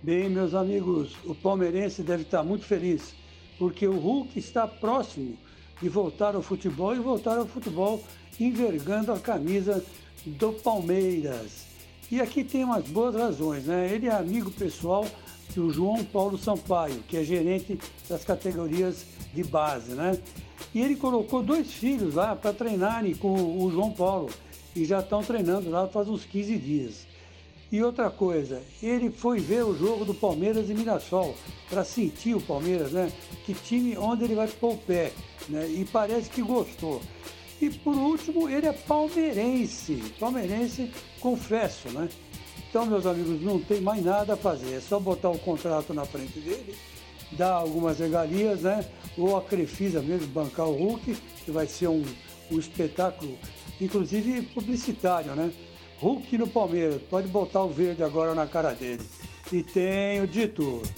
Bem, meus amigos, o palmeirense deve estar muito feliz, porque o Hulk está próximo de voltar ao futebol e voltar ao futebol envergando a camisa do Palmeiras. E aqui tem umas boas razões, né? Ele é amigo pessoal do João Paulo Sampaio, que é gerente das categorias de base, né? E ele colocou dois filhos lá para treinarem com o João Paulo e já estão treinando lá faz uns 15 dias. E outra coisa, ele foi ver o jogo do Palmeiras e Mirassol para sentir o Palmeiras, né? Que time onde ele vai pôr o pé, né? E parece que gostou. E por último, ele é palmeirense, palmeirense, confesso, né? Então, meus amigos, não tem mais nada a fazer, é só botar o contrato na frente dele, dar algumas regalias, né? Ou a Crefisa mesmo, bancar o Hulk, que vai ser um, um espetáculo, inclusive publicitário, né? Hulk no Palmeiras, pode botar o verde agora na cara dele. E tenho de tudo.